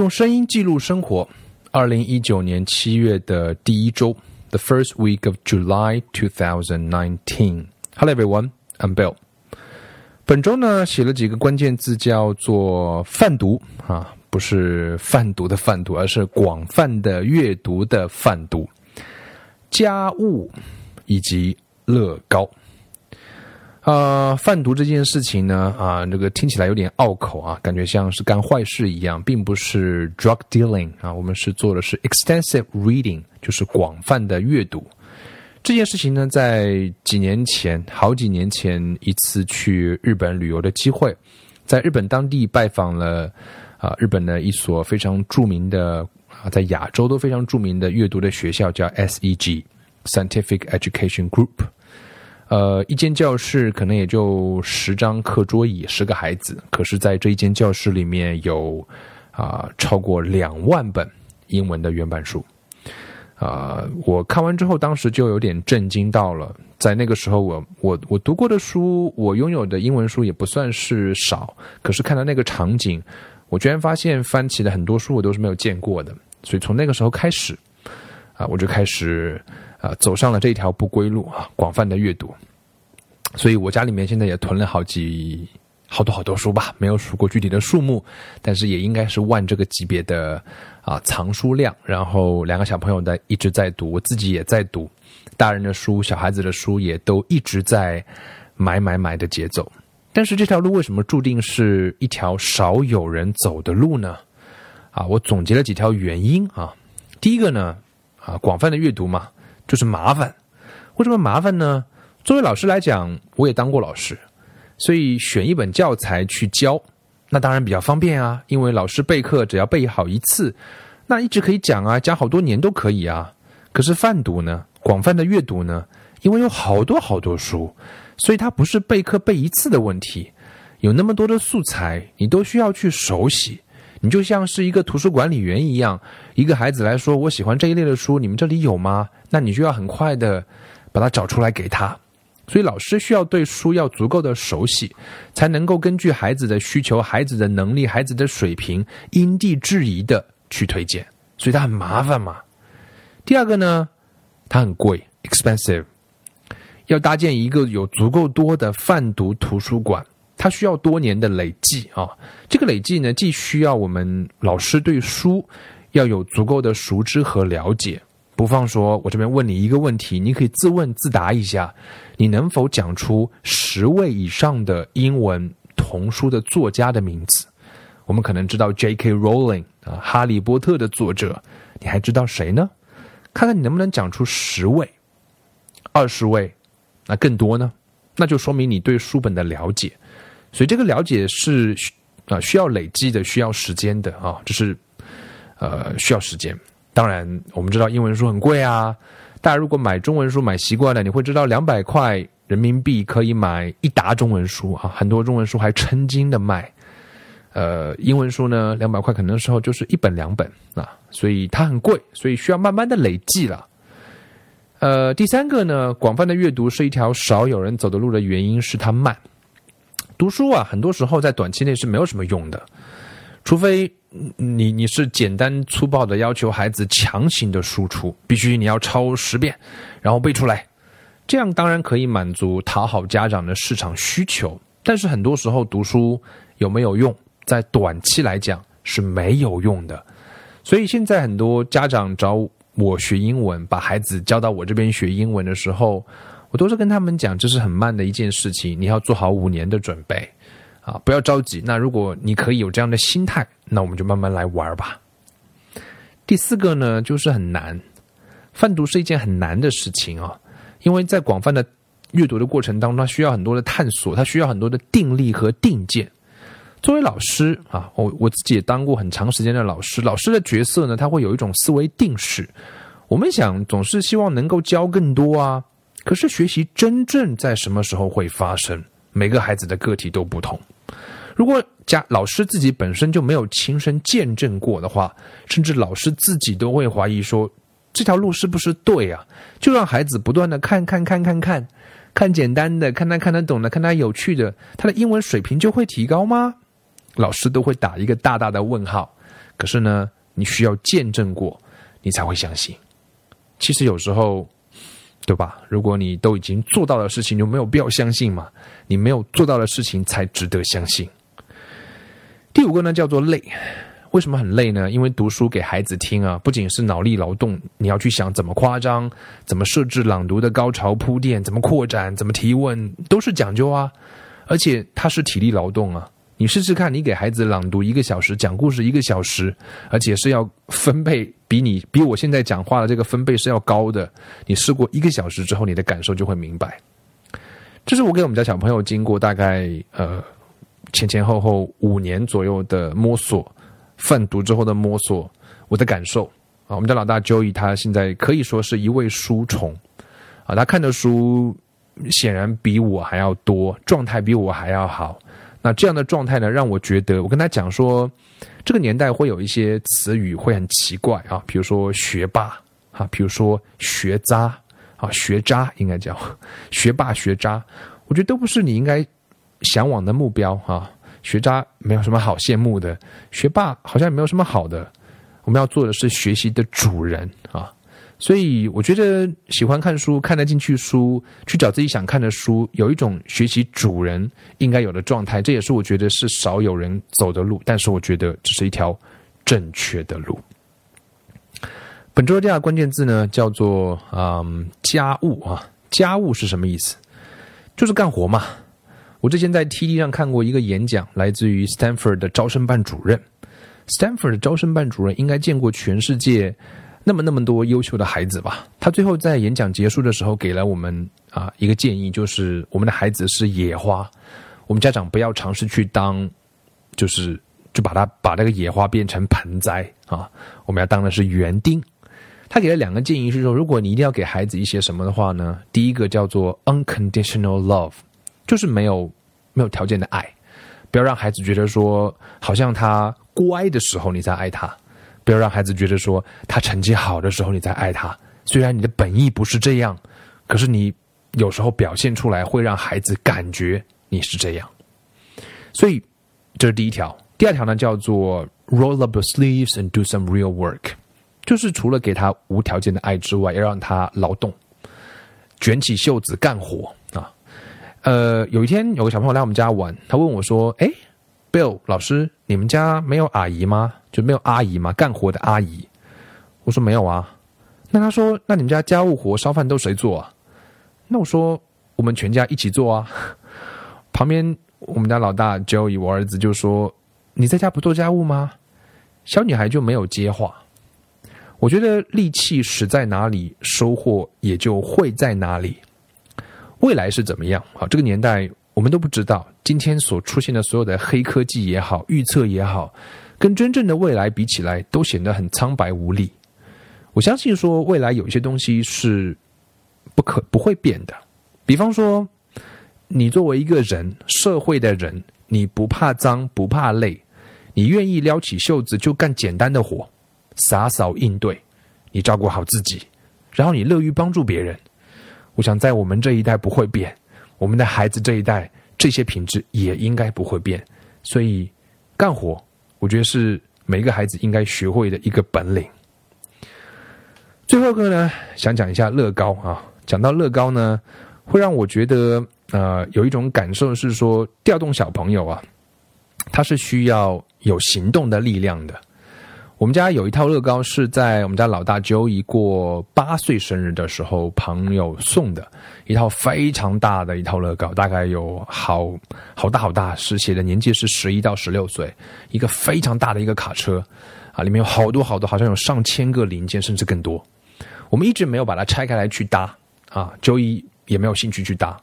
用声音记录生活。二零一九年七月的第一周，the first week of July two thousand nineteen. Hello everyone, I'm Bill. 本周呢，写了几个关键字，叫做泛读啊，不是贩毒的贩毒，而是广泛的阅读的泛读。家务以及乐高。啊，贩毒这件事情呢，啊，这个听起来有点拗口啊，感觉像是干坏事一样，并不是 drug dealing 啊，我们是做的是 extensive reading，就是广泛的阅读。这件事情呢，在几年前，好几年前一次去日本旅游的机会，在日本当地拜访了啊，日本的一所非常著名的啊，在亚洲都非常著名的阅读的学校，叫 SEG Scientific Education Group。呃，一间教室可能也就十张课桌椅，十个孩子。可是，在这一间教室里面有啊超过两万本英文的原版书。啊，我看完之后，当时就有点震惊到了。在那个时候，我我我读过的书，我拥有的英文书也不算是少。可是看到那个场景，我居然发现翻起的很多书我都是没有见过的。所以从那个时候开始，啊，我就开始。啊，走上了这条不归路啊！广泛的阅读，所以我家里面现在也囤了好几好多好多书吧，没有数过具体的数目，但是也应该是万这个级别的啊藏书量。然后两个小朋友在一直在读，我自己也在读，大人的书、小孩子的书也都一直在买买买的节奏。但是这条路为什么注定是一条少有人走的路呢？啊，我总结了几条原因啊。第一个呢，啊，广泛的阅读嘛。就是麻烦，为什么麻烦呢？作为老师来讲，我也当过老师，所以选一本教材去教，那当然比较方便啊。因为老师备课只要备好一次，那一直可以讲啊，讲好多年都可以啊。可是泛读呢，广泛的阅读呢，因为有好多好多书，所以它不是备课备一次的问题。有那么多的素材，你都需要去熟悉。你就像是一个图书管理员一样，一个孩子来说，我喜欢这一类的书，你们这里有吗？那你就要很快的把它找出来给他。所以老师需要对书要足够的熟悉，才能够根据孩子的需求、孩子的能力、孩子的水平，因地制宜的去推荐。所以它很麻烦嘛。第二个呢，它很贵，expensive，要搭建一个有足够多的泛读图书馆。它需要多年的累计啊，这个累计呢，既需要我们老师对书要有足够的熟知和了解。不放说，我这边问你一个问题，你可以自问自答一下，你能否讲出十位以上的英文童书的作家的名字？我们可能知道 J.K. Rowling 啊，《哈利波特》的作者，你还知道谁呢？看看你能不能讲出十位、二十位，那更多呢？那就说明你对书本的了解。所以这个了解是啊需要累积的，需要时间的啊，就是呃需要时间。当然，我们知道英文书很贵啊。大家如果买中文书买习惯了，你会知道两百块人民币可以买一沓中文书啊。很多中文书还称斤的卖。呃，英文书呢，两百块可能时候就是一本两本啊，所以它很贵，所以需要慢慢的累计了。呃，第三个呢，广泛的阅读是一条少有人走的路的原因是它慢。读书啊，很多时候在短期内是没有什么用的，除非你你是简单粗暴的要求孩子强行的输出，必须你要抄十遍，然后背出来，这样当然可以满足讨好家长的市场需求。但是很多时候读书有没有用，在短期来讲是没有用的。所以现在很多家长找我学英文，把孩子交到我这边学英文的时候。我都是跟他们讲，这是很慢的一件事情，你要做好五年的准备，啊，不要着急。那如果你可以有这样的心态，那我们就慢慢来玩吧。第四个呢，就是很难，泛读是一件很难的事情啊，因为在广泛的阅读的过程当中，它需要很多的探索，它需要很多的定力和定见。作为老师啊，我我自己也当过很长时间的老师，老师的角色呢，他会有一种思维定式，我们想总是希望能够教更多啊。可是学习真正在什么时候会发生？每个孩子的个体都不同。如果家老师自己本身就没有亲身见证过的话，甚至老师自己都会怀疑说这条路是不是对啊？就让孩子不断的看看看看看，看简单的，看他看得懂的，看他有趣的，他的英文水平就会提高吗？老师都会打一个大大的问号。可是呢，你需要见证过，你才会相信。其实有时候，对吧？如果你都已经做到的事情，就没有必要相信嘛。你没有做到的事情，才值得相信。第五个呢，叫做累。为什么很累呢？因为读书给孩子听啊，不仅是脑力劳动，你要去想怎么夸张，怎么设置朗读的高潮铺垫，怎么扩展，怎么提问，都是讲究啊。而且它是体力劳动啊。你试试看，你给孩子朗读一个小时，讲故事一个小时，而且是要分配比你比我现在讲话的这个分贝是要高的。你试过一个小时之后，你的感受就会明白。这是我给我们家小朋友经过大概呃前前后后五年左右的摸索。泛读之后的摸索，我的感受啊，我们家老大 Joey 他现在可以说是一位书虫啊，他看的书显然比我还要多，状态比我还要好。那这样的状态呢，让我觉得我跟他讲说，这个年代会有一些词语会很奇怪啊，比如说学霸啊，比如说学渣啊，学渣应该叫学霸学渣，我觉得都不是你应该向往的目标啊。学渣没有什么好羡慕的，学霸好像也没有什么好的。我们要做的是学习的主人啊！所以我觉得喜欢看书、看得进去书，去找自己想看的书，有一种学习主人应该有的状态。这也是我觉得是少有人走的路，但是我觉得这是一条正确的路。本周的第二关键字呢，叫做嗯家务啊，家务是什么意思？就是干活嘛。我之前在 TD 上看过一个演讲，来自于 Stanford 的招生办主任。Stanford 的招生办主任应该见过全世界那么那么多优秀的孩子吧？他最后在演讲结束的时候给了我们啊一个建议，就是我们的孩子是野花，我们家长不要尝试去当，就是就把他把那个野花变成盆栽啊，我们要当的是园丁。他给了两个建议，是说如果你一定要给孩子一些什么的话呢？第一个叫做 unconditional love。就是没有没有条件的爱，不要让孩子觉得说，好像他乖的时候你才爱他，不要让孩子觉得说他成绩好的时候你才爱他。虽然你的本意不是这样，可是你有时候表现出来会让孩子感觉你是这样。所以这是第一条。第二条呢叫做 roll up your sleeves and do some real work，就是除了给他无条件的爱之外，要让他劳动，卷起袖子干活啊。呃，有一天有个小朋友来我们家玩，他问我说：“哎，Bill 老师，你们家没有阿姨吗？就没有阿姨吗？干活的阿姨？”我说：“没有啊。”那他说：“那你们家家务活烧饭都谁做啊？”那我说：“我们全家一起做啊。”旁边我们家老大 Joey 我儿子就说：“你在家不做家务吗？”小女孩就没有接话。我觉得力气使在哪里，收获也就会在哪里。未来是怎么样？好，这个年代我们都不知道。今天所出现的所有的黑科技也好，预测也好，跟真正的未来比起来，都显得很苍白无力。我相信说，未来有一些东西是不可不会变的。比方说，你作为一个人，社会的人，你不怕脏，不怕累，你愿意撩起袖子就干简单的活，洒扫应对，你照顾好自己，然后你乐于帮助别人。我想在我们这一代不会变，我们的孩子这一代这些品质也应该不会变，所以干活，我觉得是每一个孩子应该学会的一个本领。最后一个呢，想讲一下乐高啊，讲到乐高呢，会让我觉得呃有一种感受是说，调动小朋友啊，他是需要有行动的力量的。我们家有一套乐高，是在我们家老大周一过八岁生日的时候朋友送的，一套非常大的一套乐高，大概有好好大好大，是写的年纪是十一到十六岁，一个非常大的一个卡车，啊，里面有好多好多，好像有上千个零件，甚至更多。我们一直没有把它拆开来去搭，啊周一也没有兴趣去搭。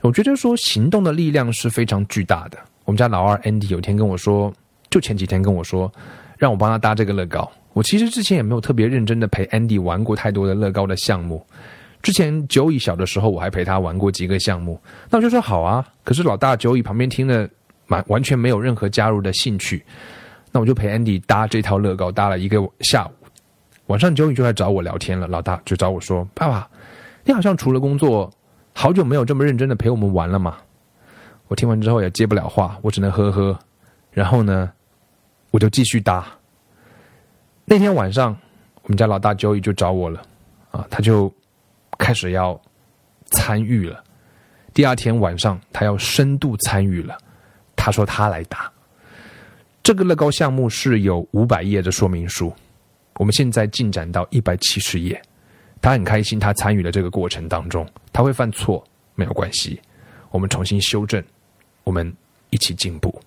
我觉得说行动的力量是非常巨大的。我们家老二 Andy 有天跟我说，就前几天跟我说。让我帮他搭这个乐高。我其实之前也没有特别认真的陪 Andy 玩过太多的乐高的项目。之前九乙小的时候，我还陪他玩过几个项目。那我就说好啊。可是老大九乙旁边听了，完完全没有任何加入的兴趣。那我就陪 Andy 搭这套乐高，搭了一个下午。晚上九乙就来找我聊天了。老大就找我说：“爸爸，你好像除了工作，好久没有这么认真的陪我们玩了嘛？”我听完之后也接不了话，我只能呵呵。然后呢？我就继续搭，那天晚上，我们家老大 Joey 就找我了，啊，他就开始要参与了。第二天晚上，他要深度参与了。他说他来打这个乐高项目是有五百页的说明书，我们现在进展到一百七十页。他很开心，他参与了这个过程当中，他会犯错没有关系，我们重新修正，我们一起进步。